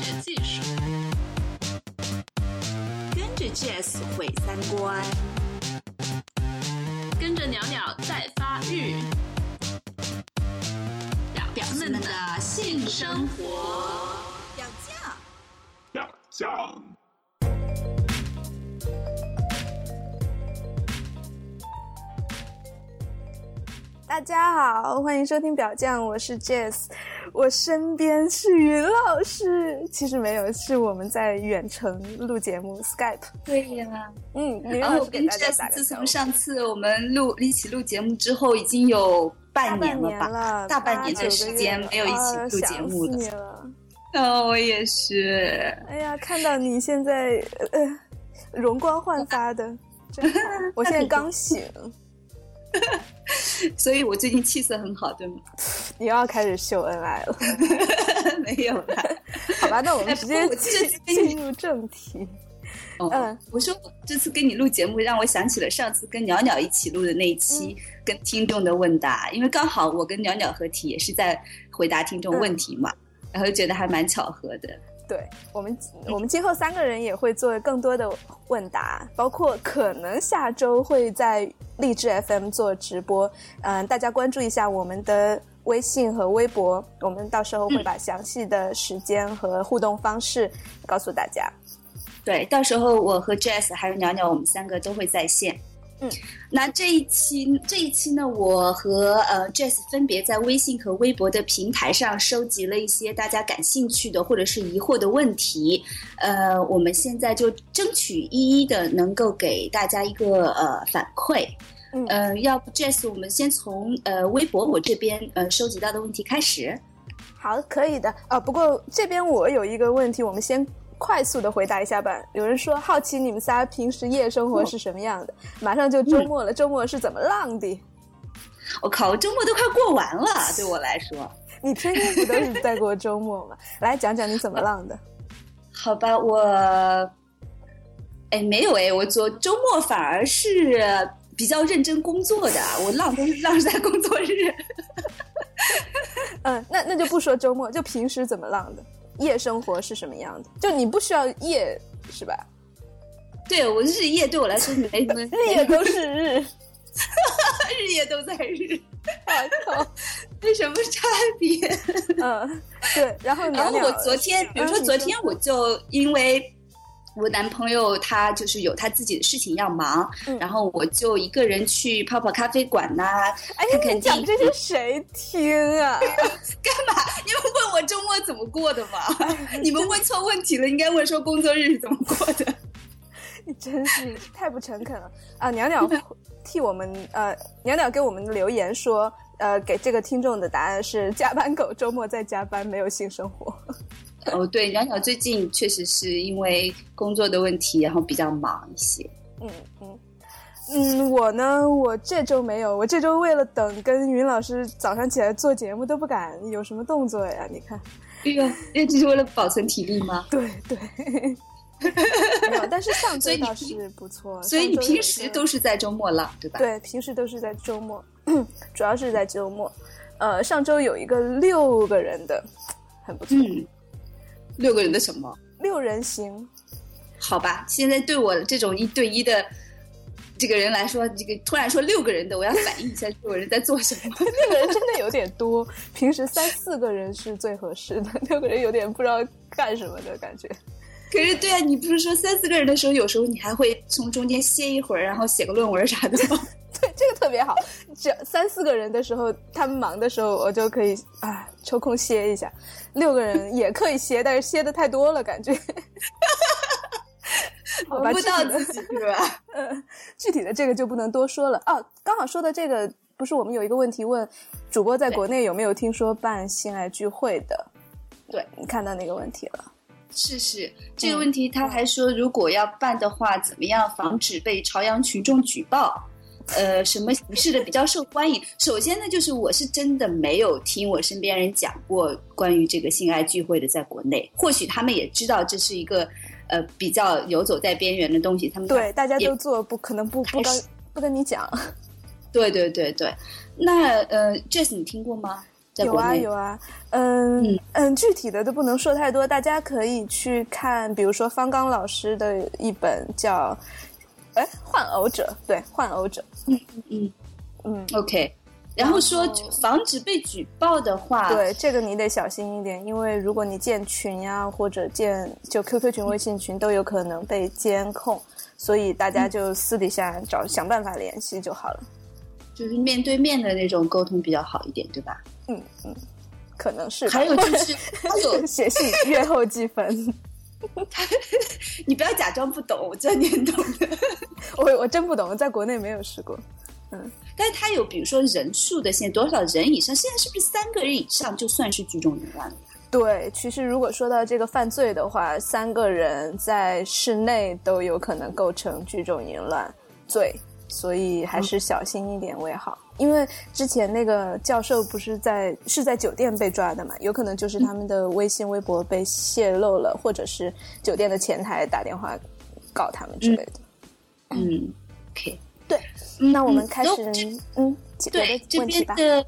学技术，跟着 Jazz 毁三观，跟着鸟鸟在发育，表表们的性生活。表酱，表酱。大家好，欢迎收听表酱，我是 Jess，我身边是云老师，其实没有，是我们在远程录节目 Skype。对呀，嗯，云然后我跟老师给大家 Jess 打个自从上次我们录一起录节目之后，已经有半年了吧，了，大半年的时间没有一起啊录节目了想死你了。哦，我也是。哎呀，看到你现在呃容光焕发的，真好。我现在刚醒，所以我最近气色很好，对吗？你又要开始秀恩爱了，没有啦。好吧？那我们直接进入正题。哦，嗯我说这次跟你录节目，让我想起了上次跟鸟鸟一起录的那一期嗯跟听众的问答，因为刚好我跟鸟鸟合体也是在回答听众问题嘛，然后就觉得还蛮巧合的。对我们，我们今后三个人也会做更多的问答，包括可能下周会在励志 FM 做直播，嗯、大家关注一下我们的微信和微博，我们到时候会把详细的时间和互动方式告诉大家。对，到时候我和 Jess 还有鸟鸟，我们三个都会在线。嗯，那这一期这一期呢，我和呃 Jess 分别在微信和微博的平台上收集了一些大家感兴趣的或者是疑惑的问题，呃，我们现在就争取一一的能够给大家一个呃反馈。嗯呃，要不 Jess，我们先从呃微博我这边呃收集到的问题开始。好，可以的啊。不过这边我有一个问题，我们先快速的回答一下吧。有人说好奇你们仨平时夜生活是什么样的？马上就周末了，周末是怎么浪的？我靠，周末都快过完了，对我来说。你天天不都是在过周末吗？来讲讲你怎么浪的。好吧，我，哎，没有哎，我昨周末反而是比较认真工作的，我浪都是浪在工作日。嗯，那那就不说周末，就平时怎么浪的，夜生活是什么样的？就你不需要夜是吧？对我日夜对我来说没什么，日 夜都是日，日夜都在日，我靠！这 什么差别？嗯，对。然后然后我昨天，比如说嗯昨天我就因为。我男朋友他就是有他自己的事情要忙，嗯然后我就一个人去泡泡咖啡馆呐、哎呀，看看你讲电影这些谁听啊？干嘛？你们问我周末怎么过的吗？你们问错问题了，应该问说工作日是怎么过的。你真是太不诚恳了啊！鸟鸟 替我们呃，鸟鸟给我们留言说，呃，给这个听众的答案是加班狗，周末在加班，没有性生活。哦，对，鸟鸟最近确实是因为工作的问题，然后比较忙一些。嗯嗯嗯，我呢，我这周没有，我这周为了等跟云老师早上起来做节目都不敢有什么动作呀。你看，哎呦，这只是为了保存体力吗？对对，没有，但是上周倒是不错。所以你平时都是在周末了，对吧？对，平时都是在周末，主要是在周末。呃，上周有一个六个人的，很不错，嗯，六个人的什么？六人行。好吧，现在对我这种一对一的这个人来说，这个突然说六个人的，我要反应一下六个人在做什么。六个人真的有点多，平时三四个人是最合适的，六个人有点不知道干什么的感觉。可是，对啊，你不是说三四个人的时候，有时候你还会从中间歇一会儿，然后写个论文啥的吗？对，这个特别好。只要三四个人的时候，他们忙的时候，我就可以啊抽空歇一下。六个人也可以歇，但是歇的太多了，感觉。好吧，闻不到具体的自己是吧？呃，具体的这个就不能多说了哦。刚好说到这个，不是我们有一个问题问主播在国内有没有听说办性爱聚会的？对你看到那个问题了。是是，这个问题他还说，如果要办的话，怎么样防止被朝阳群众举报？呃，什么形式的比较受欢迎？首先呢，就是我是真的没有听我身边人讲过关于这个性爱聚会的，在国内，或许他们也知道这是一个呃比较游走在边缘的东西，他们对，大家都做，不可能不不跟不跟你讲。对对对对。那呃，Jess 你听过吗？有啊有啊，嗯嗯，具体的都不能说太多，大家可以去看，比如说方刚老师的一本叫《哎换偶者》，对，换偶者，嗯嗯嗯，OK。然后说防止被举报的话，对这个你得小心一点，因为如果你建群呀或者建就 QQ 群、微信群都有可能被监控，所以大家就私底下找想办法联系就好了。就是面对面的那种沟通比较好一点，对吧？嗯嗯，可能是。还有就是 他有写信阅后记分，你不要假装不懂，我知道你很懂的。我我真不懂，在国内没有试过。嗯。但是他有，比如说人数的限，多少人以上？现在是不是三个人以上就算是聚众淫乱了？对，其实如果说到这个犯罪的话，三个人在室内都有可能构成聚众淫乱罪，所以还是小心一点为好。因为之前那个教授不是在是在酒店被抓的嘛，有可能就是他们的微信、微博被泄露了，或者是酒店的前台打电话告他们之类的。嗯，OK。对，那我们开始，嗯，对这边的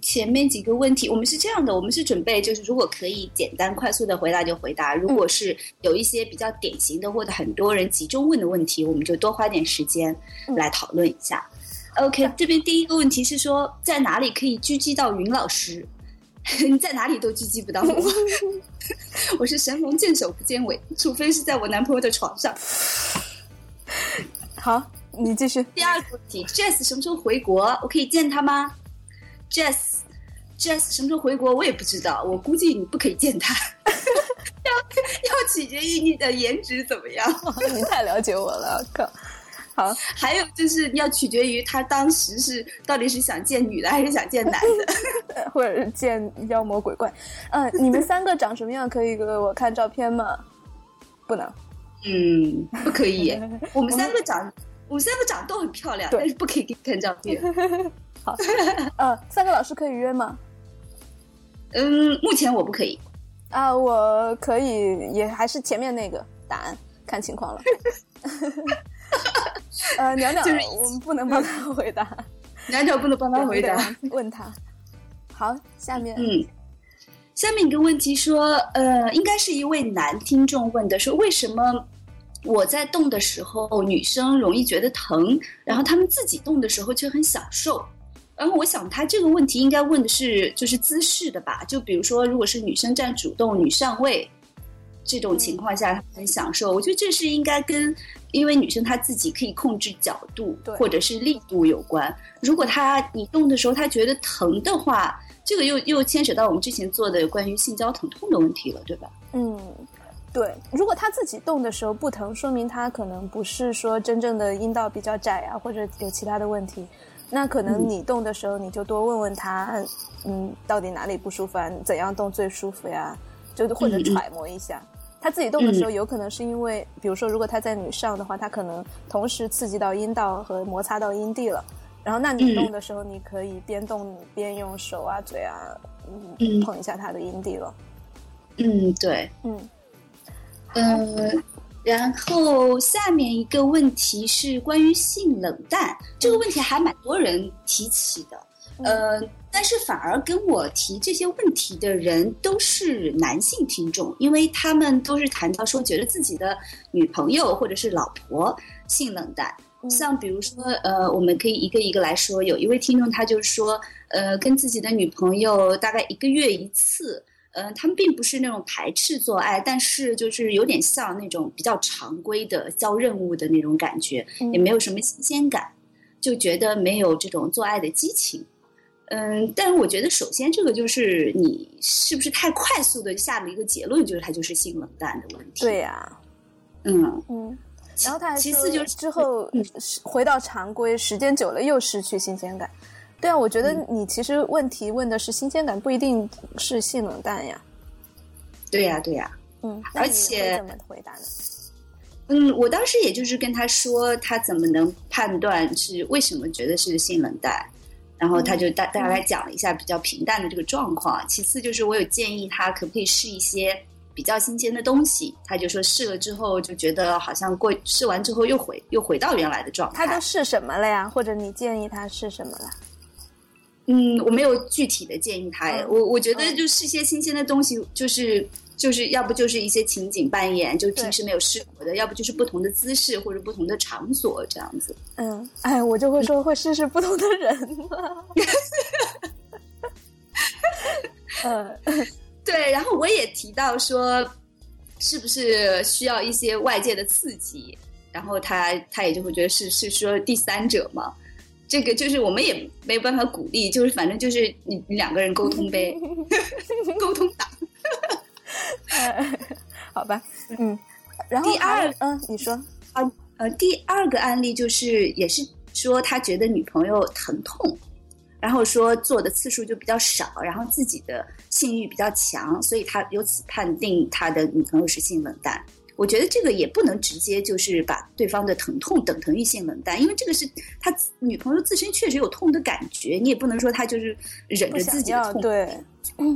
前面几个问题，我们是这样的，我们是准备就是如果可以简单快速的回答就回答，如果是有一些比较典型的或者很多人集中问的问题，我们就多花点时间来讨论一下。OK，这边第一个问题是说在哪里可以狙击到云老师？你在哪里都狙击不到我，我是神龙见首不见尾，除非是在我男朋友的床上。好。你继续。第二个问题，Jess 什么时候回国？我可以见他吗？Jess，Jess 什么时候回国？我也不知道。我估计你不可以见他，要 要取决于你的颜值怎么样。你太了解我了，靠。好，还有就是要取决于他当时是到底是想见女的还是想见男的，或者是见妖魔鬼怪。嗯，你们三个长什么样？可以给我看照片吗？不能。嗯，不可以。我们三个长。我们三个长得都很漂亮，但是不可以给你看照片。好，呃，三个老师可以约吗？嗯，目前我不可以。啊，我可以，也还是前面那个答案，看情况了。呃，鸟鸟，我们不能帮他回答。鸟鸟不能帮他回答，问他。好，下面，嗯，下面一个问题说，呃，应该是一位男听众问的，说为什么？我在动的时候，女生容易觉得疼，然后她们自己动的时候却很享受。然后我想，他这个问题应该问的是就是姿势的吧？就比如说，如果是女生占主动，女上位这种情况下很享受，我觉得这是应该跟因为女生她自己可以控制角度或者是力度有关。如果她你动的时候她觉得疼的话，这个又又牵扯到我们之前做的关于性交疼痛的问题了，对吧？嗯。对，如果他自己动的时候不疼，说明他可能不是说真正的阴道比较窄啊，或者有其他的问题。那可能你动的时候，你就多问问他，嗯，到底哪里不舒服啊？怎样动最舒服呀？就或者揣摩一下，他自己动的时候，有可能是因为，比如说，如果他在你上的话，他可能同时刺激到阴道和摩擦到阴蒂了。然后，那你动的时候，你可以边动边用手啊、嘴啊，嗯，碰一下他的阴蒂了。嗯，对，嗯。嗯，然后下面一个问题是关于性冷淡这个问题，还蛮多人提起的。呃，但是反而跟我提这些问题的人都是男性听众，因为他们都是谈到说觉得自己的女朋友或者是老婆性冷淡。像比如说，呃，我们可以一个一个来说。有一位听众他就说，呃，跟自己的女朋友大概一个月一次。嗯，他们并不是那种排斥做爱，但是就是有点像那种比较常规的交任务的那种感觉，也没有什么新鲜感，就觉得没有这种做爱的激情。嗯，但是我觉得首先这个就是你是不是太快速的下了一个结论，就是他就是性冷淡的问题。对呀，嗯嗯，然后他其次就是之后回到常规，时间久了又失去新鲜感。对啊，我觉得你其实问题问的是新鲜感，不一定是性冷淡呀。对呀，对呀。嗯，而且怎么回答呢？嗯，我当时也就是跟他说，他怎么能判断是为什么觉得是性冷淡？然后他就大大概讲了一下比较平淡的这个状况。其次就是我有建议他可不可以试一些比较新鲜的东西，他就说试了之后就觉得好像过试完之后又回又回到原来的状态。他都试什么了呀？或者你建议他试什么了？嗯，我没有具体的建议他，嗯我我觉得就是一些新鲜的东西，就是就是要不就是一些情景扮演，就平时没有试过的，要不就是不同的姿势或者不同的场所这样子。嗯，哎，我就会说会试试不同的人 了。嗯 对，然后我也提到说，是不是需要一些外界的刺激？然后他他也就会觉得是是说第三者嘛，这个就是我们也没有办法鼓励，就是反正就是你你两个人沟通呗，沟通党。呃，好吧，嗯，然后第二嗯，你说啊，呃，第二个案例就是也是说他觉得女朋友疼痛，然后说做的次数就比较少，然后自己的性欲比较强，所以他由此判定他的女朋友是性冷淡。我觉得这个也不能直接就是把对方的疼痛等同于性冷淡，因为这个是他女朋友自身确实有痛的感觉，你也不能说他就是忍着自己的痛。对。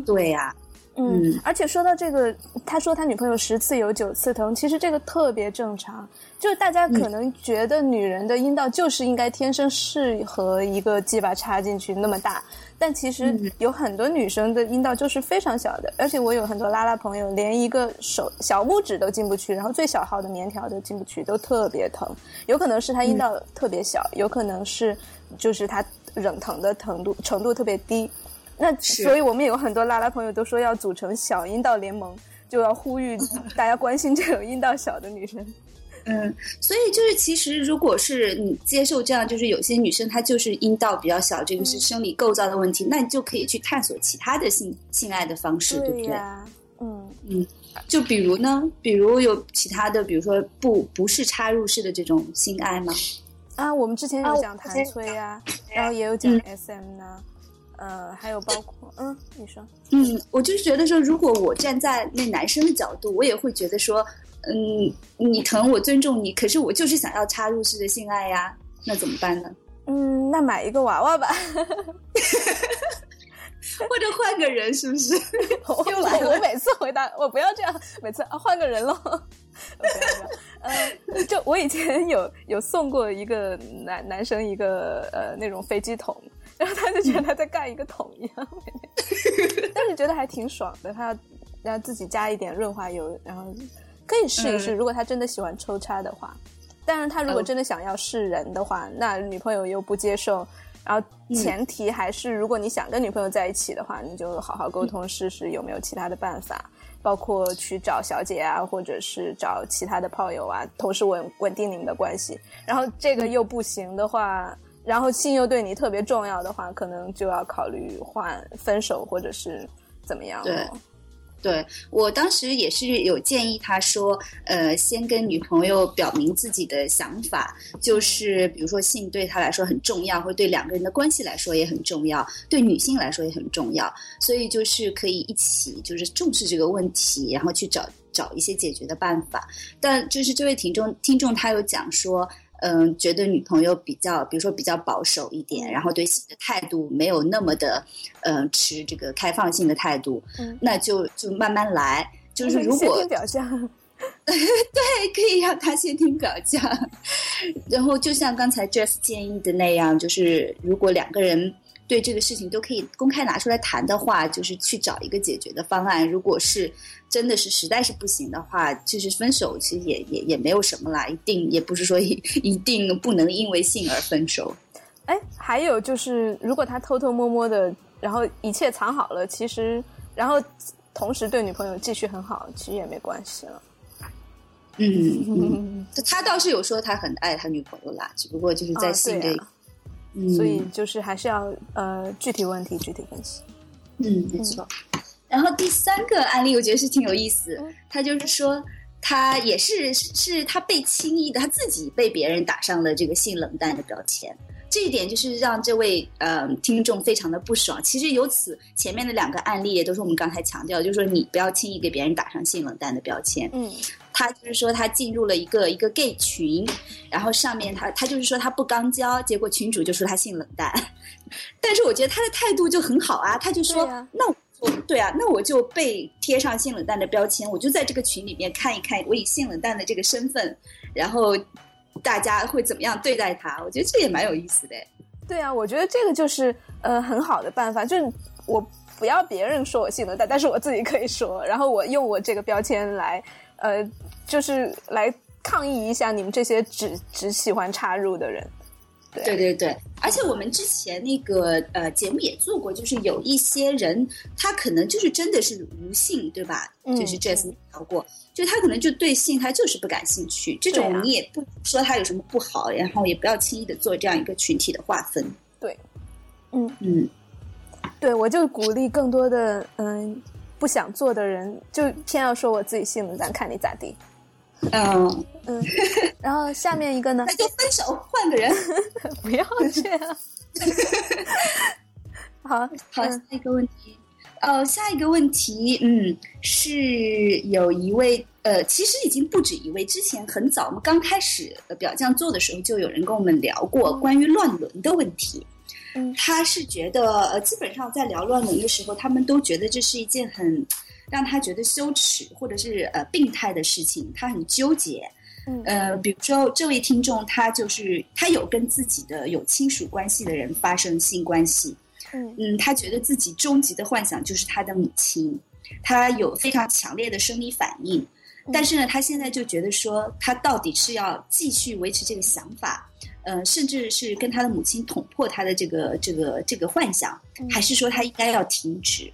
对呀、嗯嗯，而且说到这个，他说他女朋友十次有九次疼，其实这个特别正常。就是大家可能觉得女人的阴道就是应该天生适合一个鸡巴插进去那么大，但其实有很多女生的阴道就是非常小的，而且我有很多拉拉朋友连一个手小拇指都进不去，然后最小号的棉条都进不去，都特别疼。有可能是她阴道特别小，有可能是就是她忍疼的程度程度特别低。那所以我们有很多拉拉朋友都说要组成小阴道联盟，就要呼吁大家关心这种阴道小的女生。嗯，所以就是其实如果是你接受这样，就是有些女生她就是阴道比较小，这个是生理构造的问题，那你就可以去探索其他的性性爱的方式，对不对？嗯，嗯就比如呢，比如有其他的，比如说不不是插入式的这种性爱吗？啊，我们之前啊有讲弹吹呀、然后也有讲嗯 SM 呢、呃，还有包括嗯，你说，嗯，我就是觉得说，如果我站在那男生的角度，我也会觉得说，嗯，你疼我尊重你，可是我就是想要插入式的性爱呀，那怎么办呢？嗯，那买一个娃娃吧。或者换个人，是不是？我又来了我每次回答我不要这样，每次啊换个人喽。呃，就我以前有有送过一个男男生一个呃那种飞机桶，然后他就觉得他在干一个桶一样，但是觉得还挺爽的。他要要自己加一点润滑油，然后可以试一试。如果他真的喜欢抽插的话，但是他如果哦真的想要试人的话，那女朋友又不接受。然后前提还是，如果你想跟女朋友在一起的话，你就好好沟通，试试有没有其他的办法，包括去找小姐啊，或者是找其他的炮友啊，同时稳稳定你们的关系。然后这个又不行的话，然后性又对你特别重要的话，可能就要考虑换分手或者是怎么样对。对我当时也是有建议他说，呃，先跟女朋友表明自己的想法，就是比如说性对他来说很重要，或对两个人的关系来说也很重要，对女性来说也很重要，所以就是可以一起就是重视这个问题，然后去找找一些解决的办法。但就是这位听众听众他有讲说。嗯，觉得女朋友比较，比如说比较保守一点，然后对性的态度没有那么的，呃，持这个开放性的态度，嗯。那就就慢慢来。就是如果先听表象，对，可以让他先听表象，然后就像刚才 Jess 建议的那样，就是如果两个人对这个事情都可以公开拿出来谈的话，就是去找一个解决的方案。如果是真的是实在是不行的话，就是分手，其实也也也没有什么啦，一定也不是说一一定不能因为性而分手。哎，还有就是，如果他偷偷摸摸的，然后一切藏好了，其实，然后同时对女朋友继续很好，其实也没关系了。嗯嗯，他倒是有说他很爱他女朋友啦，只不过就是在啊性这，对啊嗯所以就是还是要呃具体问题具体分析。嗯，没错。然后第三个案例，我觉得是挺有意思。他就是说，他也是是他被轻易的，他自己被别人打上了这个性冷淡的标签。这一点就是让这位呃听众非常的不爽。其实由此前面的两个案例也都是我们刚才强调，就是说你不要轻易给别人打上性冷淡的标签。嗯他就是说他进入了一个一个 gay 群，然后上面他他就是说他不刚交，结果群主就说他性冷淡，但是我觉得他的态度就很好啊，他就说、啊那我对啊，那我就被贴上性冷淡的标签，我就在这个群里面看一看，我以性冷淡的这个身份，然后大家会怎么样对待他？我觉得这也蛮有意思的。对啊，我觉得这个就是呃很好的办法，就是我不要别人说我性冷淡，但是我自己可以说，然后我用我这个标签来，呃，就是来抗议一下你们这些只只喜欢插入的人。对对对，而且我们之前那个呃节目也做过，就是有一些人他可能就是真的是无性，对吧？就是 Jazz 聊过，就他可能就对性他就是不感兴趣，这种你也不说他有什么不好，然后也不要轻易的做这样一个群体的划分。对，嗯嗯，对我就鼓励更多的嗯不想做的人，就偏要说我自己性能，咱看你咋地。嗯嗯，然后下面一个呢？那就分手，换个人，不要这样。好好，下一个问题。呃，下一个问题，嗯，是有一位，呃，其实已经不止一位。之前很早，我们刚开始表匠做的时候，就有人跟我们聊过关于乱伦的问题。嗯，他是觉得，呃，基本上在聊乱伦的时候，他们都觉得这是一件很让他觉得羞耻或者是呃病态的事情，他很纠结。嗯，呃，比如说这位听众，他就是他有跟自己的有亲属关系的人发生性关系。嗯嗯，他觉得自己终极的幻想就是他的母亲，他有非常强烈的生理反应，但是呢，他现在就觉得说，他到底是要继续维持这个想法，呃，甚至是跟他的母亲捅破他的这个这个这个幻想，还是说他应该要停止？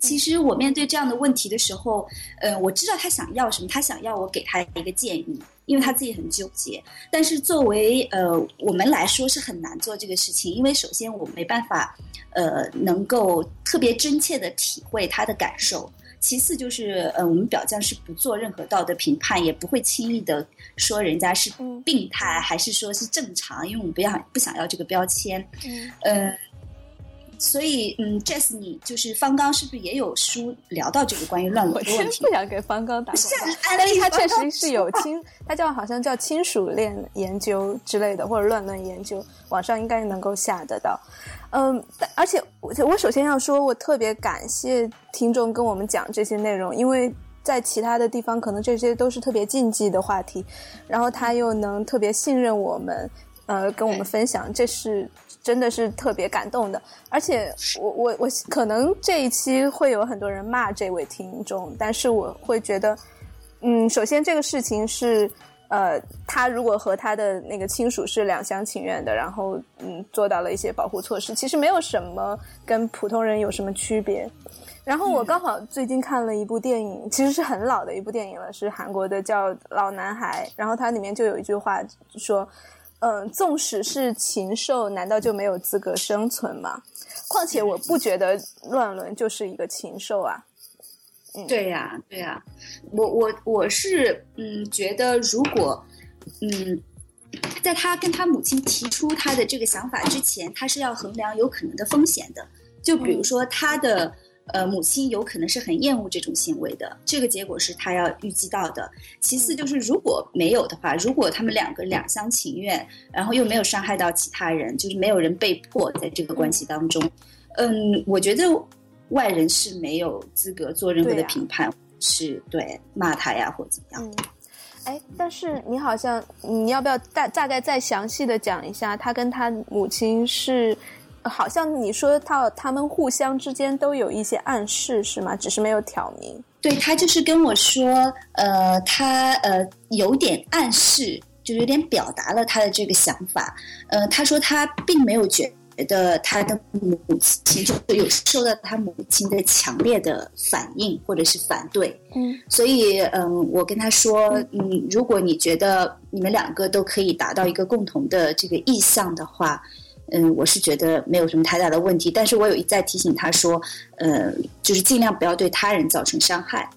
其实我面对这样的问题的时候，呃，我知道他想要什么，他想要我给他一个建议，因为他自己很纠结。但是作为呃我们来说是很难做这个事情，因为首先我没办法，呃，能够特别真切的体会他的感受。其次就是呃，我们表匠是不做任何道德评判，也不会轻易的说人家是病态还是说是正常，因为我们不要不想要这个标签。嗯呃。所以，嗯，Jess，你就是方刚是不是也有书聊到这个关于乱伦的问题？我不想给方刚打广告，但是他确实是有亲，他叫好像叫亲属恋研究之类的，或者乱伦研究，网上应该能够下得到。嗯，而且我我首先要说，我特别感谢听众跟我们讲这些内容，因为在其他的地方可能这些都是特别禁忌的话题，然后他又能特别信任我们，呃，跟我们分享，这是。真的是特别感动的，而且我我我可能这一期会有很多人骂这位听众，但是我会觉得，嗯，首先这个事情是，呃，他如果和他的那个亲属是两厢情愿的，然后嗯做到了一些保护措施，其实没有什么跟普通人有什么区别。然后我刚好最近看了一部电影，其实是很老的一部电影了，是韩国的叫《老男孩》，然后它里面就有一句话说。嗯，纵使是禽兽，难道就没有资格生存吗？况且我不觉得乱伦就是一个禽兽啊。嗯，对呀，对呀，我我我是嗯觉得，如果嗯，在他跟他母亲提出他的这个想法之前，他是要衡量有可能的风险的。就比如说他的。呃，母亲有可能是很厌恶这种行为的，这个结果是他要预计到的。其次就是如果没有的话，如果他们两个两厢情愿，然后又没有伤害到其他人，就是没有人被迫在这个关系当中，嗯，我觉得外人是没有资格做任何的评判，是对骂他呀或怎么样。哎，但是你好像你要不要大大概再详细的讲一下，他跟他母亲是？好像你说到他们互相之间都有一些暗示是吗？只是没有挑明。对他就是跟我说，呃，他呃有点暗示，就有点表达了他的这个想法。呃，他说他并没有觉得他的母亲有受到他母亲的强烈的反应或者是反对。嗯，所以嗯，我跟他说，嗯，如果你觉得你们两个都可以达到一个共同的这个意向的话。嗯，我是觉得没有什么太大的问题，但是我有一再提醒他说，呃，就是尽量不要对他人造成伤害。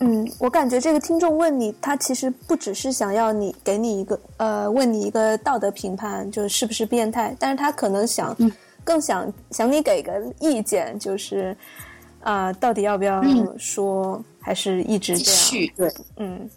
嗯，我感觉这个听众问你，他其实不只是想要你给你一个呃，问你一个道德评判，就是是不是变态，但是他可能想更想想你给个意见，就是啊，到底要不要说，还是一直这样？对，嗯。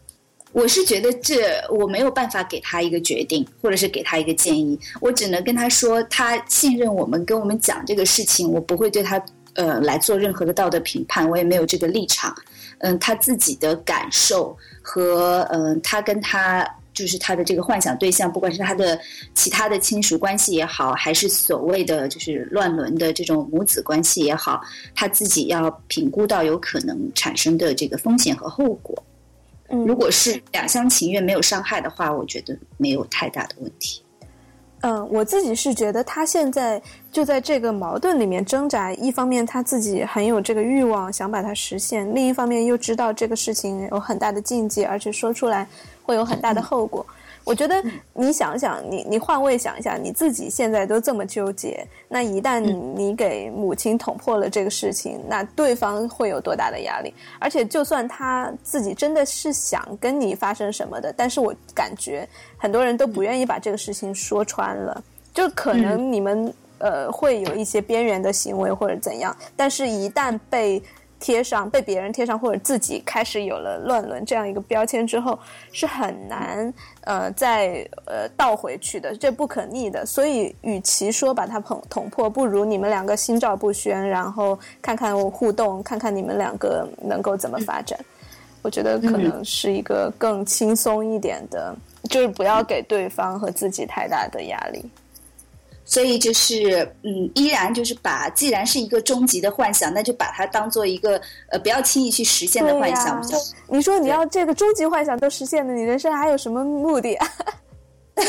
我是觉得这我没有办法给他一个决定，或者是给他一个建议，我只能跟他说，他信任我们，跟我们讲这个事情，我不会对他呃来做任何的道德评判，我也没有这个立场。嗯，他自己的感受和嗯，他跟他就是他的这个幻想对象，不管是他的其他的亲属关系也好，还是所谓的就是乱伦的这种母子关系也好，他自己要评估到有可能产生的这个风险和后果。嗯如果是两厢情愿没有伤害的话，我觉得没有太大的问题。嗯，我自己是觉得他现在就在这个矛盾里面挣扎，一方面他自己很有这个欲望想把它实现，另一方面又知道这个事情有很大的禁忌，而且说出来会有很大的后果。我觉得你想想，你你换位想一下，你自己现在都这么纠结，那一旦你你给母亲捅破了这个事情，那对方会有多大的压力？而且，就算他自己真的是想跟你发生什么的，但是我感觉很多人都不愿意把这个事情说穿了，就可能你们、呃会有一些边缘的行为或者怎样，但是一旦被贴上被别人贴上，或者自己开始有了乱伦这样一个标签之后，是很难呃再呃倒回去的，这不可逆的。所以，与其说把它捅捅破，不如你们两个心照不宣，然后看看互动，看看你们两个能够怎么发展。我觉得可能是一个更轻松一点的，就是不要给对方和自己太大的压力。所以就是，嗯，依然就是把，既然是一个终极的幻想，那就把它当做一个呃，不要轻易去实现的幻想。你说你要这个终极幻想都实现了，你人生还有什么目的啊？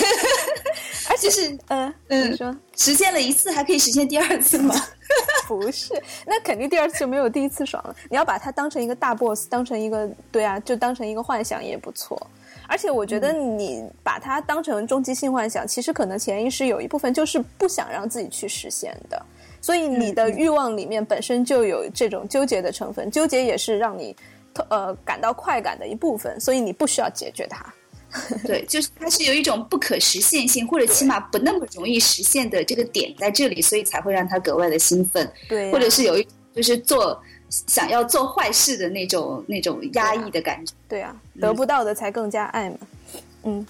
而且是，嗯嗯你说实现了一次，还可以实现第二次吗？不是，那肯定第二次就没有第一次爽了。你要把它当成一个大 boss，当成一个对啊，就当成一个幻想也不错。而且我觉得你把它当成终极性幻想，其实可能潜意识有一部分就是不想让自己去实现的，所以你的欲望里面本身就有这种纠结的成分，纠结也是让你呃感到快感的一部分，所以你不需要解决它。对，就是它是有一种不可实现性，或者起码不那么容易实现的这个点在这里，所以才会让他格外的兴奋，对呀、或者是有一就是做想要做坏事的那种那种压抑的感觉。对啊，得不到的才更加爱嘛。嗯，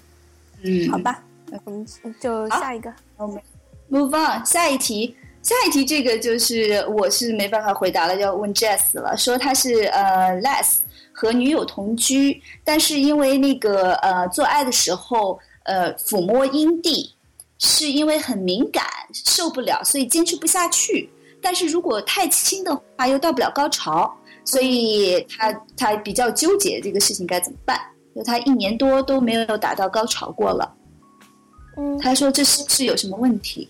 嗯，好吧，我们就下一个。Move on，下一题，下一题这个就是我是没办法回答了，要问 Jess 了。说他是呃 less 和女友同居，但是因为那个呃做爱的时候呃抚摸阴蒂是因为很敏感受不了，所以坚持不下去。但是如果太轻的话又到不了高潮，所以他他比较纠结这个事情该怎么办。就他一年多都没有达到高潮过了，嗯他说这是是有什么问题？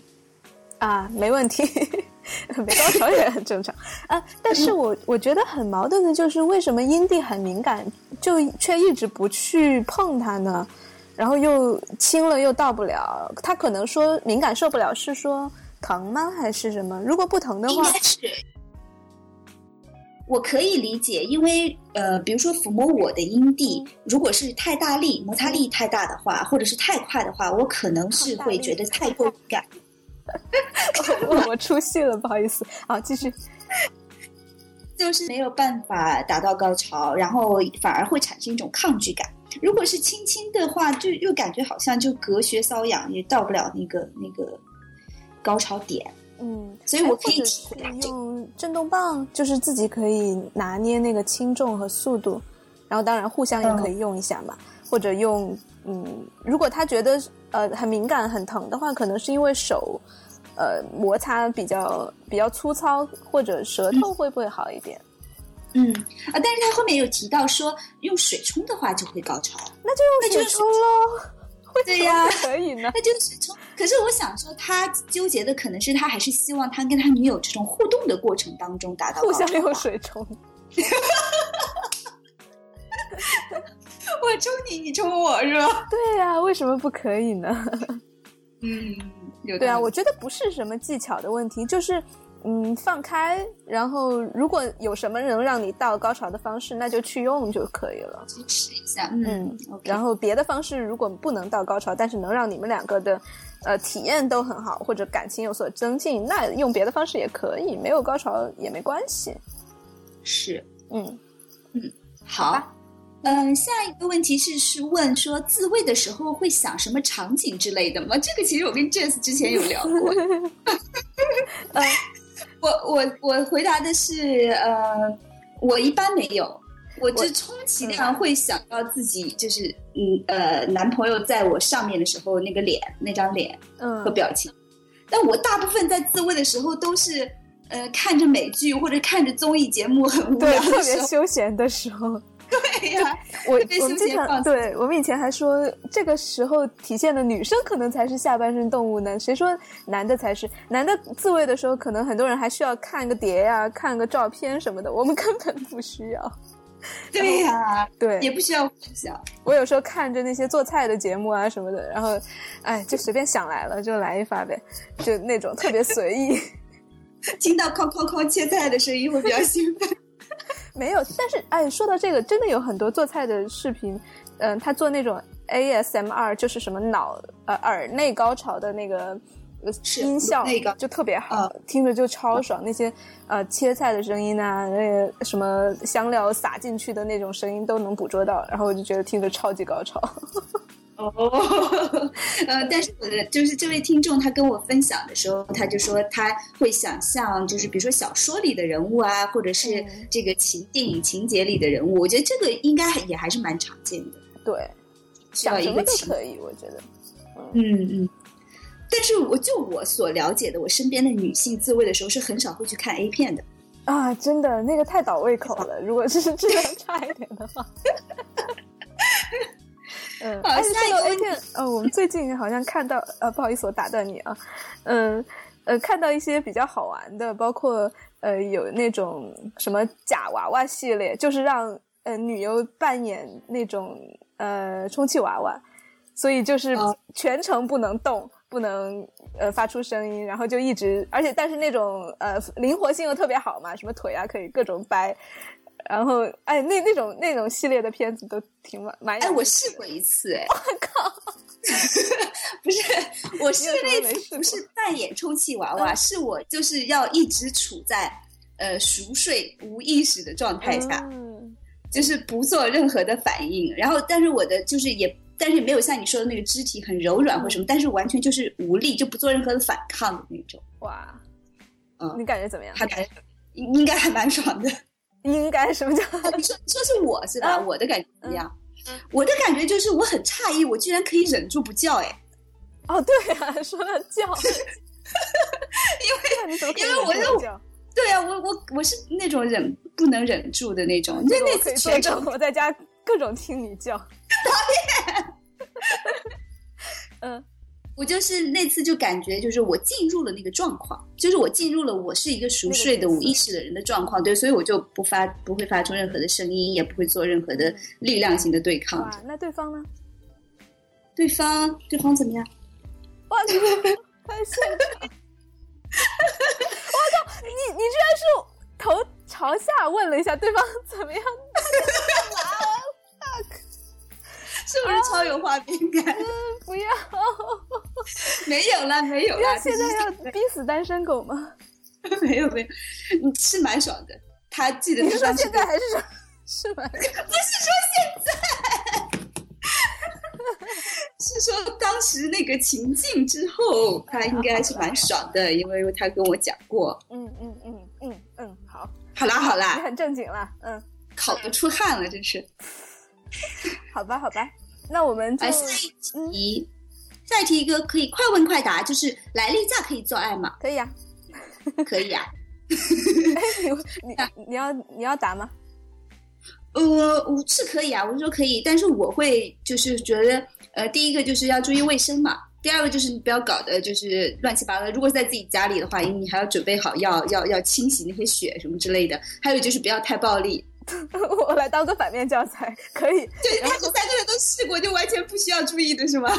啊，没问题，没高潮也很正常啊。但是我我觉得很矛盾的就是，为什么阴蒂很敏感，就却一直不去碰它呢？然后又轻了又到不了，他可能说敏感受不了，是说疼吗？还是什么？如果不疼的话，应该是，我可以理解，因为呃，比如说抚摸我的阴蒂，如果是太大力、摩擦力太大的话，或者是太快的话，我可能是会觉得太过敏感。我 我出戏了，不好意思。好，继续。就是没有办法达到高潮，然后反而会产生一种抗拒感。如果是轻轻的话，就又感觉好像就隔靴搔痒，也到不了那个那个高潮点。嗯，所以我可以体会是用震动棒，就是自己可以拿捏那个轻重和速度，然后当然互相也可以用一下嘛，或者用嗯，如果他觉得呃很敏感很疼的话，可能是因为手呃摩擦比较比较粗糙，或者舌头会不会好一点？嗯啊，但是他后面有提到说用水冲的话就会高潮，那就用水冲喽，对呀可以呢？那就是水冲。可是我想说，他纠结的可能是他还是希望他跟他女友这种互动的过程当中达到互相用水冲，我冲你，你冲我是吧？对呀、为什么不可以呢？嗯，有对啊，我觉得不是什么技巧的问题，就是嗯放开，然后如果有什么能让你到高潮的方式，那就去用就可以了。支持一下，嗯嗯，然后别的方式如果不能到高潮，但是能让你们两个的呃体验都很好，或者感情有所增进，那用别的方式也可以，没有高潮也没关系。是嗯，嗯好。嗯，下一个问题是是问说自慰的时候会想什么场景之类的吗？这个其实我跟 Jess 之前有聊过。呃，我我我回答的是呃，我一般没有，我就充其量会想到自己就是嗯呃男朋友在我上面的时候那个脸那张脸嗯。和表情，但我大部分在自慰的时候都是呃看着美剧或者看着综艺节目很无对，聊特别的时候，休闲的时候。对呀、我我们经常对我们以前还说，这个时候体现的女生可能才是下半身动物呢，谁说男的才是？男的自慰的时候，可能很多人还需要看个碟呀、看个照片什么的，我们根本不需要。对呀、对，也不需要想。我有时候看着那些做菜的节目啊什么的，然后，哎，就随便想来了就来一发呗，就那种特别随意。听到哐哐哐切菜的声音会比较兴奋。没有，但是哎，说到这个，真的有很多做菜的视频，嗯、他做那种 ASMR，就是什么脑呃耳内高潮的那个音效那个，就特别好，嗯听着就超爽。那些呃切菜的声音啊，那个什么香料撒进去的那种声音都能捕捉到，然后我就觉得听着超级高潮。哦，呃，但是我的就是这位听众，他跟我分享的时候，他就说他会想象，就是比如说小说里的人物啊，或者是嗯这个情电影情节里的人物，我觉得这个应该也还是蛮常见的，对，需要一个情，可以，我觉得。嗯嗯。但是我就我所了解的，我身边的女性自慰的时候是很少会去看 A 片的。啊，真的那个太倒胃口了。如果是质量差一点的话，嗯，好哎，说到下一个 A 片，呃，我们最近好像看到，呃，不好意思，我打断你啊，嗯，呃，看到一些比较好玩的，包括呃，有那种什么假娃娃系列，就是让呃女优扮演那种呃充气娃娃，所以就是哦。全程不能动，不能呃发出声音，然后就一直，而且但是那种呃灵活性又特别好嘛，什么腿啊可以各种掰，然后哎那那种那种系列的片子都挺蛮蛮有哎，我试过一次，哎，我靠，不是，我试那次不是扮演充气娃娃，是我就是要一直处在呃熟睡无意识的状态下，嗯就是不做任何的反应，然后但是我的就是也。但是没有像你说的那个肢体很柔软或什么，但是完全就是无力，就不做任何的反抗的那种，哇，嗯你感觉怎么样？还蛮应应该还蛮爽的。应该什么叫？你说说是我是吧？嗯我的感觉怎么样，我的感觉就是我很诧异，我居然可以忍住不叫，哎，哦，对啊，说到叫，因为因为我忍住不叫？对啊，我我我是那种忍不能忍住的那种，那那次全程，我在家各种听你叫。嗯，我就是那次就感觉就是我进入了那个状况，就是我进入了我是一个熟睡的无意识的人的状况，对，所以我就不发不会发出任何的声音，也不会做任何的力量型的对抗。哇，那对方呢？对方对方怎么样？哇，你在现场！我靠，你你居然是头朝下问了一下对方怎么样？是不是超有画面感？嗯，不要，没有了，没有啦，不要现在要逼死单身狗吗？没有没有，你是蛮爽的。他记得你是说现在还是说是吗？是说现在，是说当时那个情境之后，他应该是蛮爽的，因为他跟我讲过。嗯嗯嗯嗯嗯，好，好啦好啦你啦，很正经了，嗯，烤得出汗了，真是。好吧好吧，那我们就哎，下一题，下一题一个可以快问快答，就是来例假可以做爱吗？可以啊。可以啊。哎，你你你要你要答吗？呃，我是可以啊，我是说可以，但是我会就是觉得，呃，第一个就是要注意卫生嘛，第二个就是你不要搞得就是乱七八糟。如果是在自己家里的话，你还要准备好要要要清洗那些血什么之类的。还有就是不要太暴力。我来当个反面教材，可以。对，他们三个人都试过，就完全不需要注意的是吗？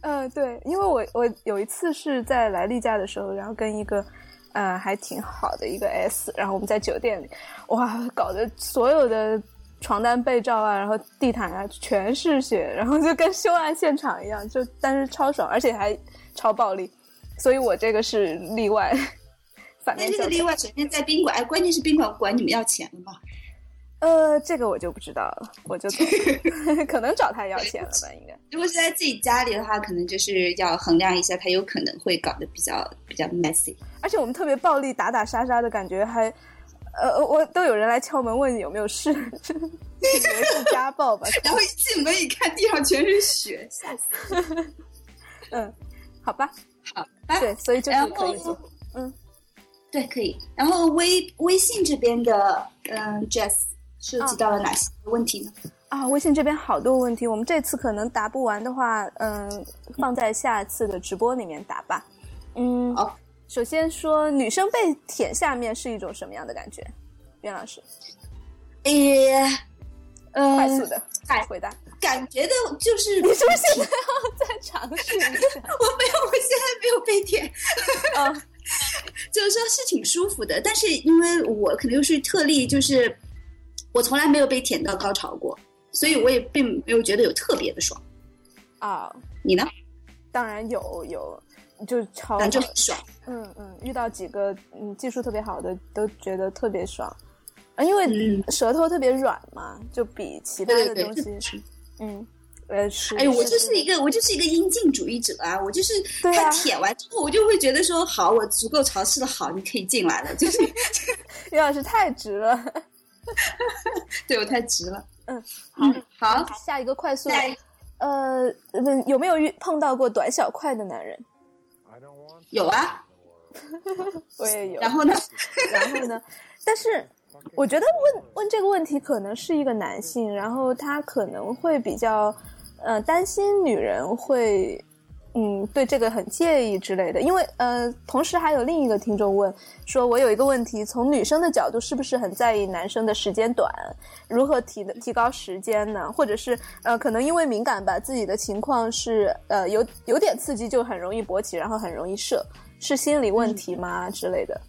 呃，对，因为我我有一次是在来例假的时候，然后跟一个呃还挺好的一个 S，然后我们在酒店里，哇，搞得所有的床单被罩啊，然后地毯啊全是血，然后就跟凶案现场一样，就但是超爽，而且还超暴力，所以我这个是例外。反面这个例外，首先在宾馆，哎，关键是宾馆管你们要钱了吗？呃，这个我就不知道了，我就 可能找他要钱了吧，应该。如果是在自己家里的话，可能就是要衡量一下，他有可能会搞得比较比较 messy。而且我们特别暴力打打杀杀的感觉还，呃，我都有人来敲门问有没有事，以为是家暴吧？然后一进门一看，地上全是血，吓死！嗯，好吧，好吧，对，所以就是可以做。嗯，对，可以。然后微微信这边的，嗯，Jess 涉及到了哪些问题呢？啊，微信这边好多问题，我们这次可能答不完的话，嗯，放在下次的直播里面答吧。嗯，好。首先说女生被舔下面是一种什么样的感觉？袁老师，诶，呃，快速的感回答。感觉的就是你是不是现在要再尝试一下？我没有，我现在没有被舔。啊，就是说是挺舒服的，但是因为我可能又是特例，就是我从来没有被舔到高潮过，所以我也并没有觉得有特别的爽。啊，你呢？当然有有，就超感觉很爽。嗯嗯，遇到几个嗯技术特别好的，都觉得特别爽，啊，因为嗯舌头特别软嘛，就比其他的东西，是嗯，呃是。哎，我就是一个我就是一个阴茎主义者啊！我就是他舔完之后，我就会觉得说，好，我足够潮湿的好，你可以进来了。就是于老师太直了。对我太直了。嗯，嗯，好，下一个快速呃，有没有遇碰到过短小快的男人？有啊。我也有。然后呢？然后呢？但是我觉得问问这个问题可能是一个男性，然后他可能会比较呃担心女人会嗯对这个很介意之类的，因为呃同时还有另一个听众问说，我有一个问题，从女生的角度是不是很在意男生的时间短？如何提的提高时间呢？或者是呃可能因为敏感吧，自己的情况是呃有有点刺激就很容易勃起，然后很容易射，是心理问题吗、之类的？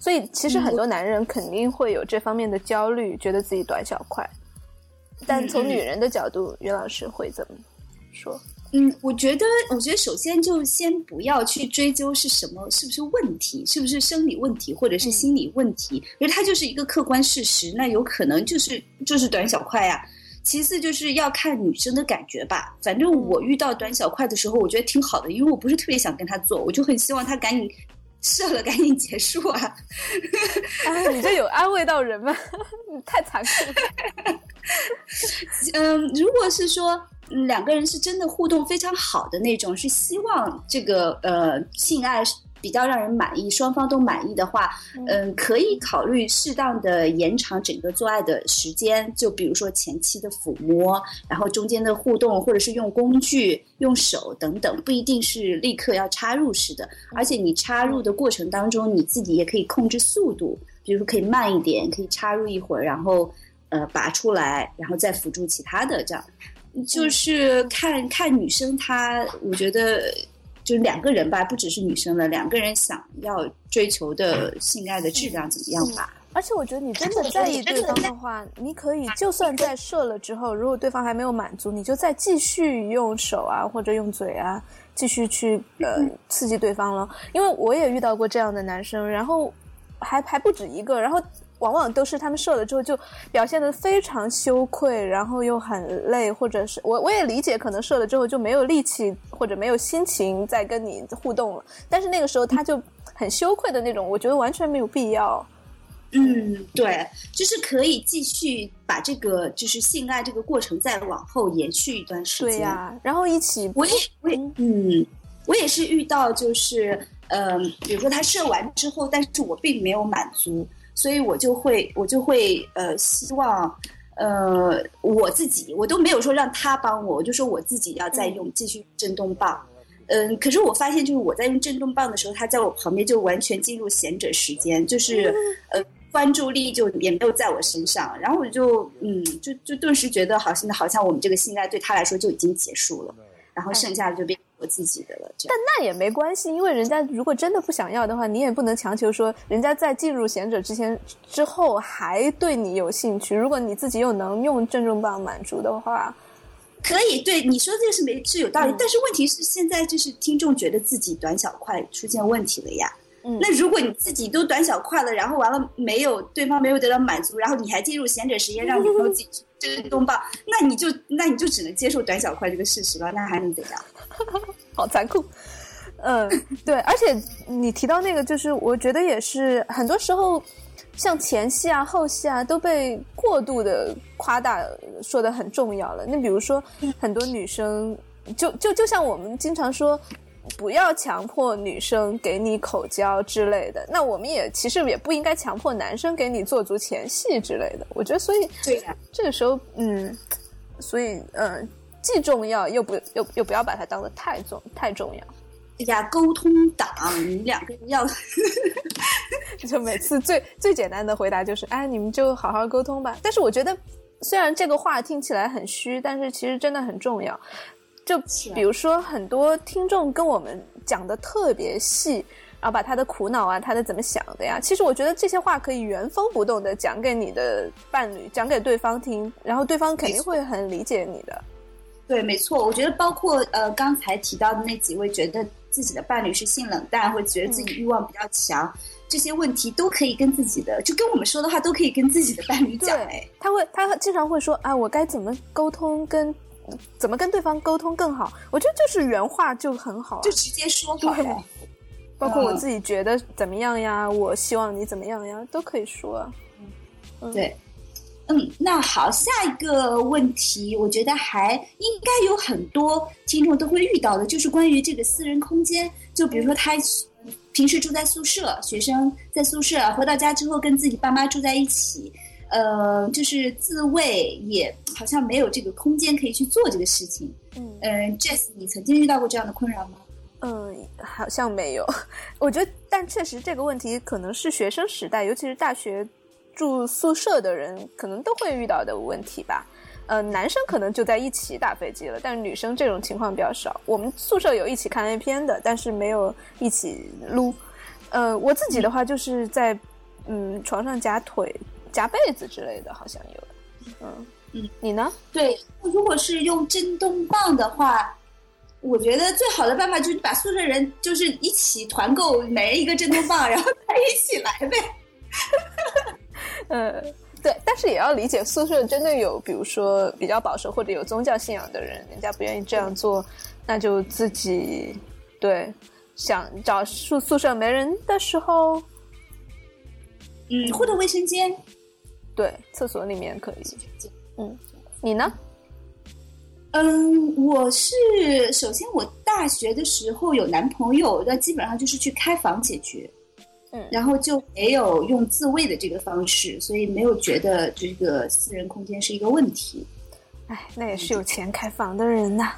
所以其实很多男人肯定会有这方面的焦虑，觉得自己短小快。但从女人的角度，袁老师会怎么说？嗯，我觉得，我觉得首先就先不要去追究是什么，是不是问题，是不是生理问题或者是心理问题，因为它就是一个客观事实，那有可能就是就是短小快呀、其次就是要看女生的感觉吧，反正我遇到短小快的时候，我觉得挺好的，因为我不是特别想跟他做，我就很希望他赶紧射了，赶紧结束啊。哎，你这有安慰到人吗？你太残酷了。嗯，如果是说嗯两个人是真的互动非常好的那种，是希望这个呃性爱是比较让人满意，双方都满意的话，嗯，可以考虑适当的延长整个做爱的时间，就比如说前期的抚摸，然后中间的互动，或者是用工具、用手等等，不一定是立刻要插入式的，而且你插入的过程当中，你自己也可以控制速度，比如说可以慢一点，可以插入一会儿，然后。呃拔出来，然后再辅助其他的，这样。就是看看女生她，我觉得就是两个人吧，不只是女生了，两个人想要追求的性爱的质量怎么样吧？而且我觉得你真的在意对方的话，你可以就算在射了之后，如果对方还没有满足，你就再继续用手啊或者用嘴啊，继续去呃刺激对方了。因为我也遇到过这样的男生，然后还还不止一个，然后。往往都是他们射了之后就表现得非常羞愧，然后又很累，或者是我我也理解，可能射了之后就没有力气或者没有心情再跟你互动了。但是那个时候他就很羞愧的那种，我觉得完全没有必要。嗯，对，就是可以继续把这个就是性爱这个过程再往后延续一段时间。对呀、啊，然后一起，我也我也嗯，我也是遇到就是嗯、呃，比如说他射完之后，但是我并没有满足。所以我就会，我就会，呃，希望，呃，我自己，我都没有说让他帮我，我就说我自己要再用，继续震动棒。嗯，可是我发现，就是我在用震动棒的时候，他在我旁边就完全进入闲者时间，就是呃，关注力就也没有在我身上。然后我就，嗯，就就顿时觉得，好像好像我们这个信赖对他来说就已经结束了，然后剩下的就变。我自己的了，但那也没关系，因为人家如果真的不想要的话，你也不能强求说人家在进入贤者之前之后还对你有兴趣。如果你自己又能用正重棒满足的话，可以。对你说这个是没是有道理，嗯、但是问题是现在就是听众觉得自己短小快出现问题了呀。嗯，那如果你自己都短小快了，然后完了没有对方没有得到满足，然后你还进入贤者实验让女朋友自己震动棒，那你就那你就只能接受短小快这个事实了，那还能怎样？好残酷。嗯，对，而且你提到那个，就是我觉得也是很多时候，像前戏啊、后戏啊都被过度的夸大，说的很重要了。那比如说，很多女生就就就像我们经常说。不要强迫女生给你口交之类的，那我们也其实也不应该强迫男生给你做足前戏之类的。我觉得，所以对呀，这个时候，嗯，所以，嗯，既重要又不又又不要把它当得太重太重要。哎呀，沟通党，你们两个人要，就每次最最简单的回答就是，哎，你们就好好沟通吧。但是我觉得，虽然这个话听起来很虚，但是其实真的很重要。就比如说，很多听众跟我们讲的特别细，然后把他的苦恼啊，他的怎么想的呀，其实我觉得这些话可以原封不动的讲给你的伴侣，讲给对方听，然后对方肯定会很理解你的。对，没错，我觉得包括呃刚才提到的那几位，觉得自己的伴侣是性冷淡，或者觉得自己欲望比较强，这些问题都可以跟自己的，就跟我们说的话都可以跟自己的伴侣讲。哎，他会，他经常会说啊，我该怎么沟通跟。怎么跟对方沟通更好？我觉得就是原话就很好，就直接说好了。包括我自己觉得怎么样呀，我希望你怎么样呀，都可以说。嗯，对，嗯，那好，下一个问题，我觉得还应该有很多听众都会遇到的，就是关于这个私人空间。就比如说他平时住在宿舍，学生在宿舍，回到家之后跟自己爸妈住在一起。呃，就是自慰也好像没有这个空间可以去做这个事情。嗯，嗯，Jess，你曾经遇到过这样的困扰吗？嗯，好像没有。我觉得，但确实这个问题可能是学生时代，尤其是大学住宿舍的人，可能都会遇到的问题吧。呃，男生可能就在一起打飞机了，但是女生这种情况比较少。我们宿舍有一起看 A 片的，但是没有一起撸。呃，我自己的话就是在嗯床上夹腿。夹被子之类的，好像有。嗯嗯，你呢？对，如果是用震动棒的话，我觉得最好的办法就是把宿舍人就是一起团购，每人一个震动棒，然后再一起来呗。呃，对，但是也要理解，宿舍真的有，比如说比较保守或者有宗教信仰的人，人家不愿意这样做，那就自己对想找宿宿舍没人的时候，嗯，或者卫生间。对，厕所里面可以。嗯，你呢？嗯，我是首先我大学的时候有男朋友，那基本上就是去开房解决。嗯，然后就没有用自慰的这个方式，所以没有觉得这个私人空间是一个问题。哎，那也是有钱开房的人呐。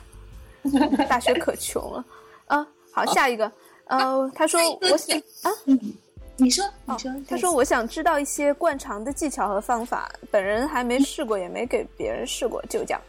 大学可穷了啊！好，下一个。呃，他说我想啊。你说，你说，他说：“我想知道一些灌肠的技巧和方法，本人还没试过，也没给别人试过，就讲。”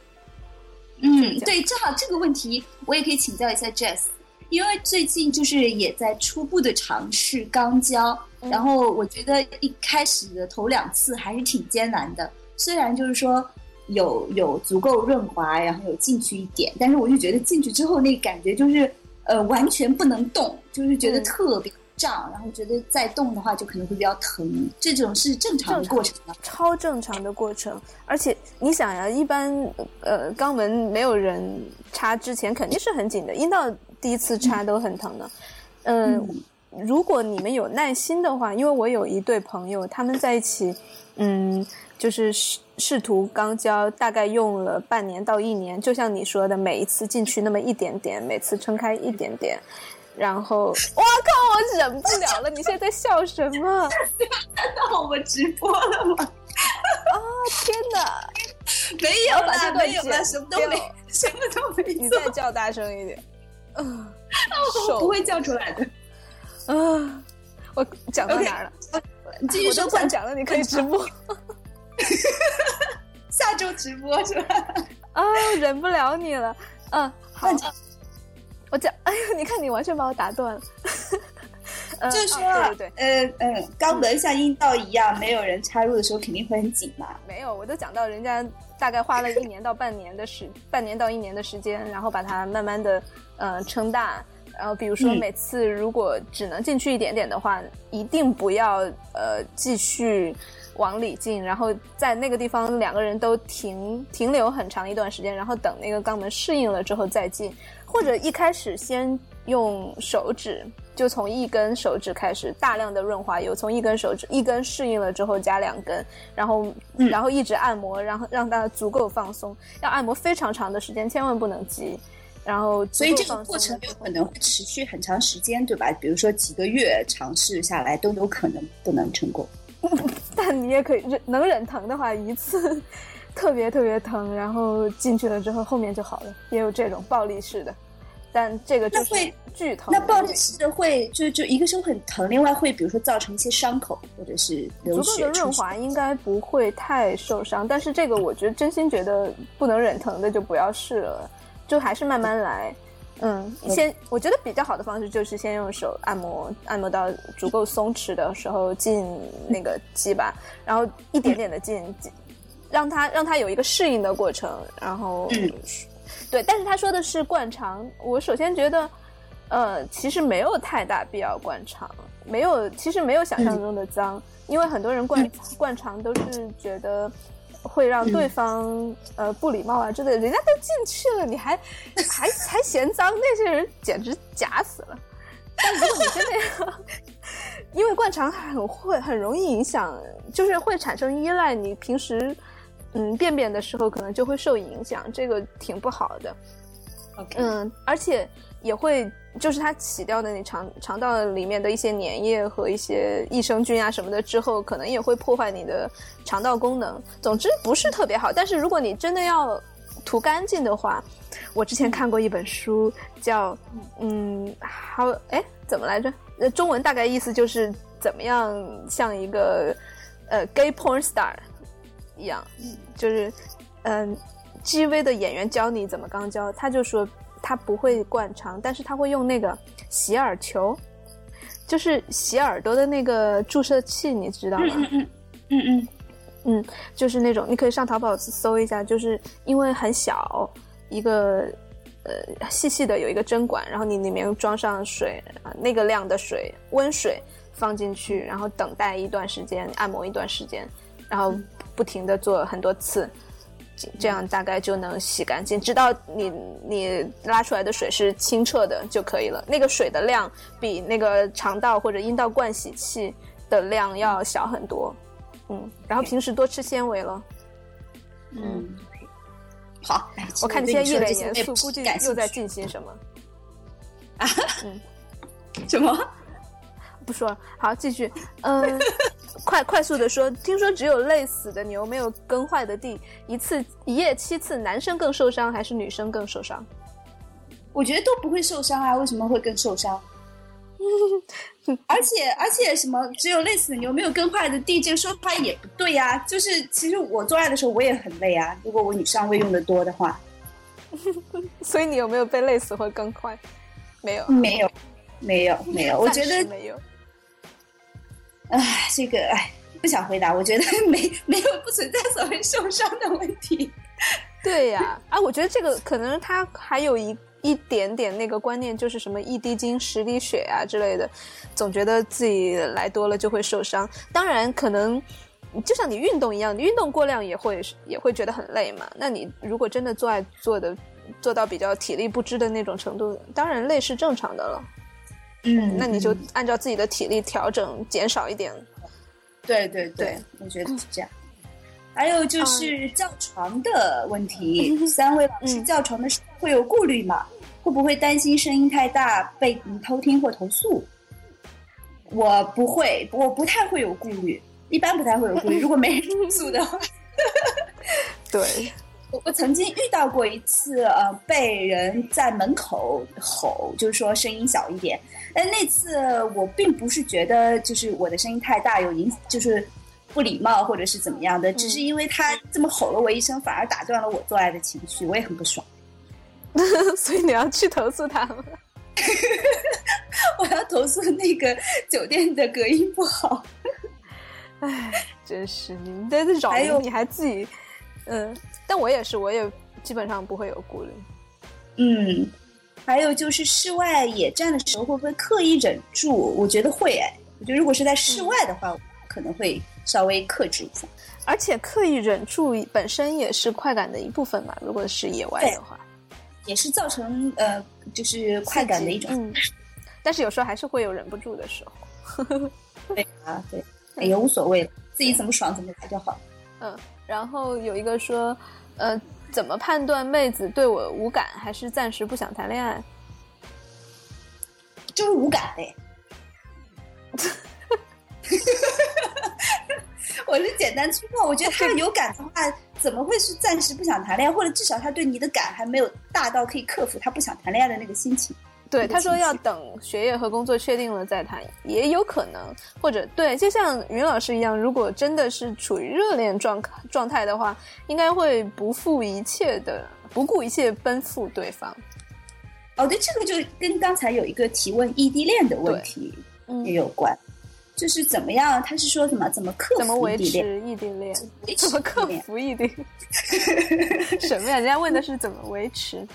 嗯，对，正好这个问题我也可以请教一下 Jess，因为最近就是也在初步的尝试肛交，然后我觉得一开始的头两次还是挺艰难的，虽然就是说有有足够润滑，然后有进去一点，但是我就觉得进去之后那感觉就是呃完全不能动，就是觉得特别。胀，然后觉得再动的话就可能会比较疼，这种是正常的过程吗？超正常的过程，而且你想呀，一般呃肛门没有人插之前肯定是很紧的，阴道第一次插都很疼的。嗯，如果你们有耐心的话，因为我有一对朋友，他们在一起，嗯，就是试试图肛交，大概用了半年到一年，就像你说的，每一次进去那么一点点，每次撑开一点点。然后，我靠！我忍不了了！你现在在笑什么？看 到我们直播了吗？啊！天哪！没有了，没有了，什么都没，什么都没。你再叫大声一点。嗯，我不会叫出来的。啊！我讲到哪儿了？你继续说。我讲了，你可以直播。下周直播是吧？啊！忍不了你了。嗯，好。我讲，哎呦，你看你完全把我打断了。就是说，对对对，呃嗯，肛门像阴道一样，没有人插入的时候肯定会很紧嘛。没有，我都讲到人家大概花了一年到半年的时，半年到一年的时间，然后把它慢慢的呃撑大。然后比如说每次如果只能进去一点点的话，一定不要呃继续往里进，然后在那个地方两个人都停停留很长一段时间，然后等那个肛门适应了之后再进。或者一开始先用手指，就从一根手指开始大量的润滑油，从一根手指一根适应了之后加两根，然后、嗯然后一直按摩，然后让它足够放松，要按摩非常长的时间，千万不能急。然后所以这个过程有可能会持续很长时间，对吧？比如说几个月尝试下来都有可能不能成功。但你也可以忍能忍疼的话，一次 特别特别疼，然后进去了之后后面就好了，也有这种暴力式的，但这个就会剧痛。那暴力式的会就就一个是会很疼，另外会比如说造成一些伤口或者是流血足够。的润滑应该不会太受伤，但是这个我觉得真心觉得不能忍疼的就不要试了，就还是慢慢来。嗯，先我觉得比较好的方式就是先用手按摩，按摩到足够松弛的时候进那个肌吧，然后一点点的进，进让它让它有一个适应的过程，然后、嗯对，但是他说的是灌肠，我首先觉得，呃，其实没有太大必要灌肠，没有，其实没有想象中的脏，因为很多人灌灌肠都是觉得会让对方、呃不礼貌啊之类的，人家都进去了，你还还还嫌脏，那些人简直假死了。但如果你真的要，因为灌肠很会很容易影响，就是会产生依赖，你平时嗯便便的时候可能就会受影响，这个挺不好的。OK，嗯，而且也会就是它洗掉的你肠肠道里面的一些粘液和一些益生菌啊什么的之后，可能也会破坏你的肠道功能。总之不是特别好。但是如果你真的要涂干净的话，我之前看过一本书叫嗯，好哎怎么来着？呃，中文大概意思就是怎么样像一个呃 gay porn star 一样，就是嗯、GV 的演员教你怎么肛交，他就说他不会灌肠，但是他会用那个洗耳球，就是洗耳朵的那个注射器，你知道吗？嗯嗯嗯，就是那种你可以上淘宝搜一下，就是因为很小一个呃细细的有一个针管，然后你里面装上水啊、那个量的水温水放进去，然后等待一段时间，按摩一段时间，然后不停的做很多次。这这样大概就能洗干净，直到你你拉出来的水是清澈的就可以了。那个水的量比那个肠道或者阴道灌洗器的量要小很多。嗯，然后平时多吃纤维了。嗯，好，我看你现在一脸严肃，估计又在进进行什么啊？嗯？什么？不说了，好，继续。嗯，快快速的说，听说只有累死的牛，没有耕坏的地，一次一夜七次，男生更受伤还是女生更受伤？我觉得都不会受伤啊，为什么会更受伤？而且而且什么只有累死的牛没有耕坏的地，这个说法也不对呀、就是其实我做爱的时候我也很累啊，如果我女上位用的多的话，所以你有没有被累死或更坏？没有，没有，没有，没有。我觉得，没有。哎，这个哎，不想回答。我觉得没没有不存在所谓受伤的问题。对呀、啊，我觉得这个可能他还有一一点点那个观念，就是什么一滴精十滴血啊之类的，总觉得自己来多了就会受伤。当然，可能就像你运动一样，你运动过量也会也会觉得很累嘛。那你如果真的做爱做的做到比较体力不支的那种程度，当然累是正常的了。嗯那你就按照自己的体力调整，减少一点。对对对，我觉得是这样。还有就是叫床的问题，三位老师叫床的时候会有顾虑吗？会不会担心声音太大被你偷听或投诉？我不会，我不太会有顾虑，一般不太会有顾虑。如果没人投诉的话，对，我我曾经遇到过一次，呃，被人在门口吼，就是说声音小一点。但那次我并不是觉得就是我的声音太大有影，就是不礼貌或者是怎么样的，只是因为他这么吼了我一声，反而打断了我做爱的情绪，我也很不爽。所以你要去投诉他吗。我要投诉那个酒店的隔音不好。唉，真是你在这扰民，你还自己，嗯，但我也是，我也基本上不会有顾虑。嗯，还有就是室外野战的时候会不会刻意忍住？我觉得会哎，我觉得如果是在室外的话，我可能会稍微克制一下。而且刻意忍住本身也是快感的一部分嘛。如果是野外的话，也是造成呃就是快感的一种。嗯，但是有时候还是会有忍不住的时候。对啊，对，也无所谓了，自己怎么爽怎么来就好。嗯，然后有一个说，呃，怎么判断妹子对我无感，还是暂时不想谈恋爱？就是无感呗。我是简单粗暴，我觉得他有感的话，怎么会是暂时不想谈恋爱？或者至少他对你的感还没有大到可以克服他不想谈恋爱的那个心情。对，他说要等学业和工作确定了再谈，也有可能。或者对，就像云老师一样，如果真的是处于热恋状状态的话，应该会不负一切的，不顾一切奔赴对方。哦，对，这个就跟刚才有一个提问异地恋的问题也有关。就是怎么样？他是说什么？怎么克服？怎么维持异地恋？怎么克服异地？什么呀？人家问的是怎么维持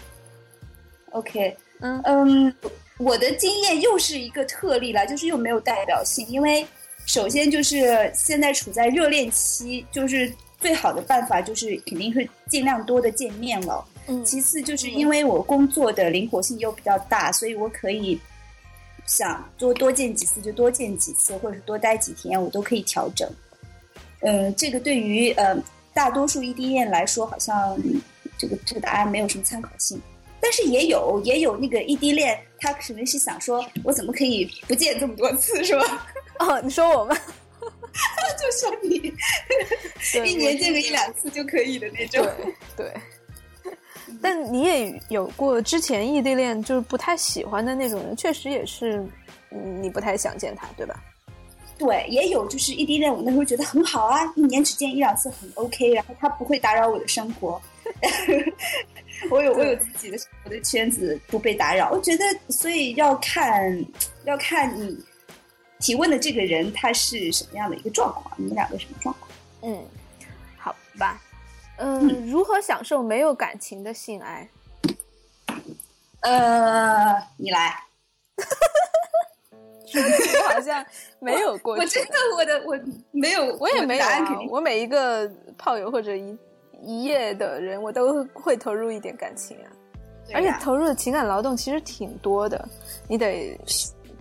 ？OK，嗯嗯，我的经验又是一个特例了，就是又没有代表性。因为首先就是现在处在热恋期，就是最好的办法就是肯定是尽量多的见面了。嗯，其次就是因为我工作的灵活性又比较大，所以我可以。想多多见几次就多见几次，或者是多待几天，我都可以调整。嗯，这个对于呃大多数异地恋来说，好像这个这个答案没有什么参考性。但是也有也有那个异地恋，他可能是想说，我怎么可以不见这么多次，是吧？哦，你说我吗？就说你一年见个一两次就可以的那种，对。但你也有过之前异地恋，就是不太喜欢的那种人，确实也是，你不太想见他，对吧？对，也有就是异地恋，我那时候觉得很好啊，一年只见一两次很 OK，然后他不会打扰我的生活，我有我有自己的我的圈子不被打扰，我觉得所以要看要看你提问的这个人他是什么样的一个状况，你们两个什么状况？嗯，好吧。嗯，如何享受没有感情的性爱？呃，你来。我好像没有过。我真的，我的我没有，我也没有。我每一个炮友或者一一夜的人，我都会投入一点感情啊。而且投入的情感劳动其实挺多的，你得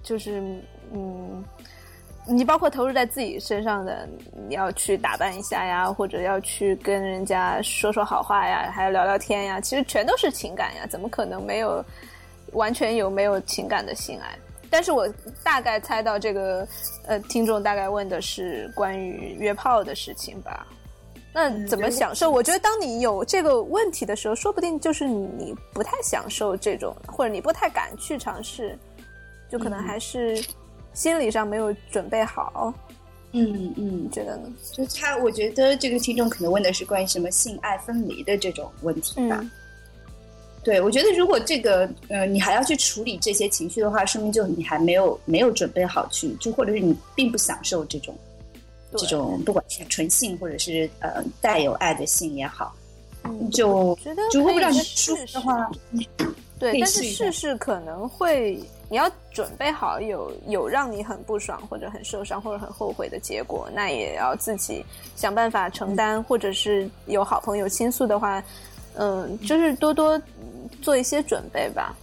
就是嗯。你包括投入在自己身上的，你要去打扮一下呀，或者要去跟人家说说好话呀，还要聊聊天呀，其实全都是情感呀，怎么可能没有完全有没有情感的性爱？但是我大概猜到这个，呃，听众大概问的是关于约炮的事情吧？那怎么享受？我觉得当你有这个问题的时候，说不定就是你不太享受这种，或者你不太敢去尝试，就可能还是。心理上没有准备好，嗯嗯，觉得呢？就他，我觉得这个听众可能问的是关于什么性爱分离的这种问题吧。对，我觉得如果这个呃，你还要去处理这些情绪的话，说明就你还没有没有准备好去，就或者是你并不享受这种这种，不管是纯性或者是呃带有爱的性也好，嗯就如果不让你舒服的话，对，但是试试可能会。你要准备好有有让你很不爽或者很受伤或者很后悔的结果，那也要自己想办法承担，或者是有好朋友倾诉的话，嗯，就是多多做一些准备吧。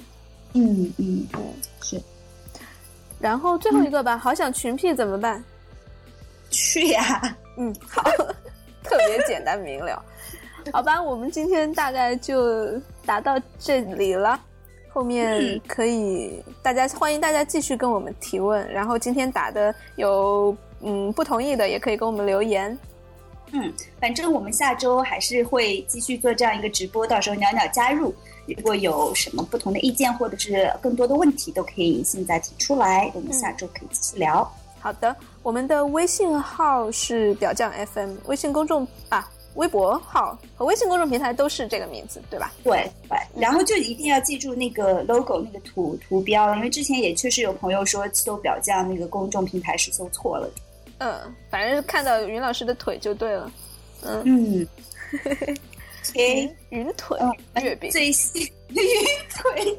嗯嗯嗯，是。然后最后一个吧，好想群 P 怎么办？去呀。嗯，好，特别简单明了。好吧，我们今天大概就达到这里了。后面可以，大家欢迎大家继续跟我们提问。然后今天打的有嗯不同意的，也可以给我们留言。嗯，反正我们下周还是会继续做这样一个直播，到时候袅袅加入。如果有什么不同的意见或者是更多的问题，都可以现在提出来，我们下周可以继续聊。好的，我们的微信号是表酱 FM，微信公众啊。微博号和微信公众平台都是这个名字，对吧？对对，然后就一定要记住那个 logo 那个图图标，因为之前也确实有朋友说搜表匠那个公众平台是搜错了。嗯，反正看到云老师的腿就对了。嗯嗯，云云腿月饼最新云腿。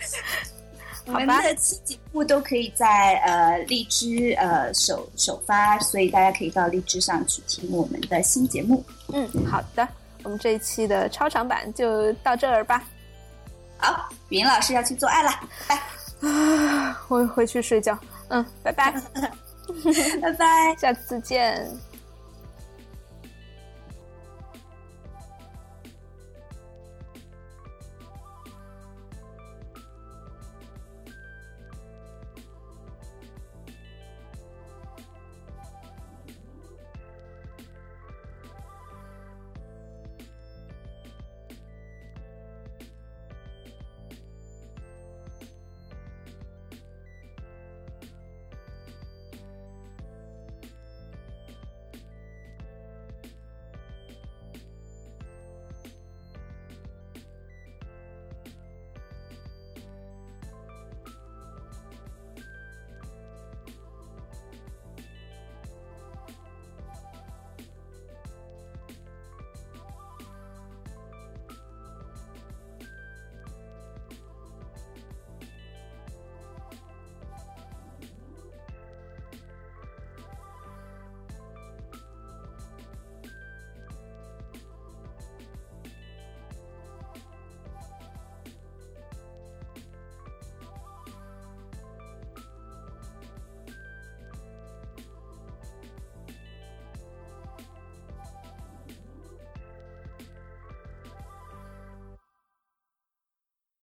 我们的期节目都可以在呃荔枝呃首首发，所以大家可以到荔枝上去听我们的新节目。嗯，好的，我们这一期的超长版就到这儿吧。好，语音老师要去做爱了，拜啊，我回去睡觉。嗯，拜拜，拜拜。下次见。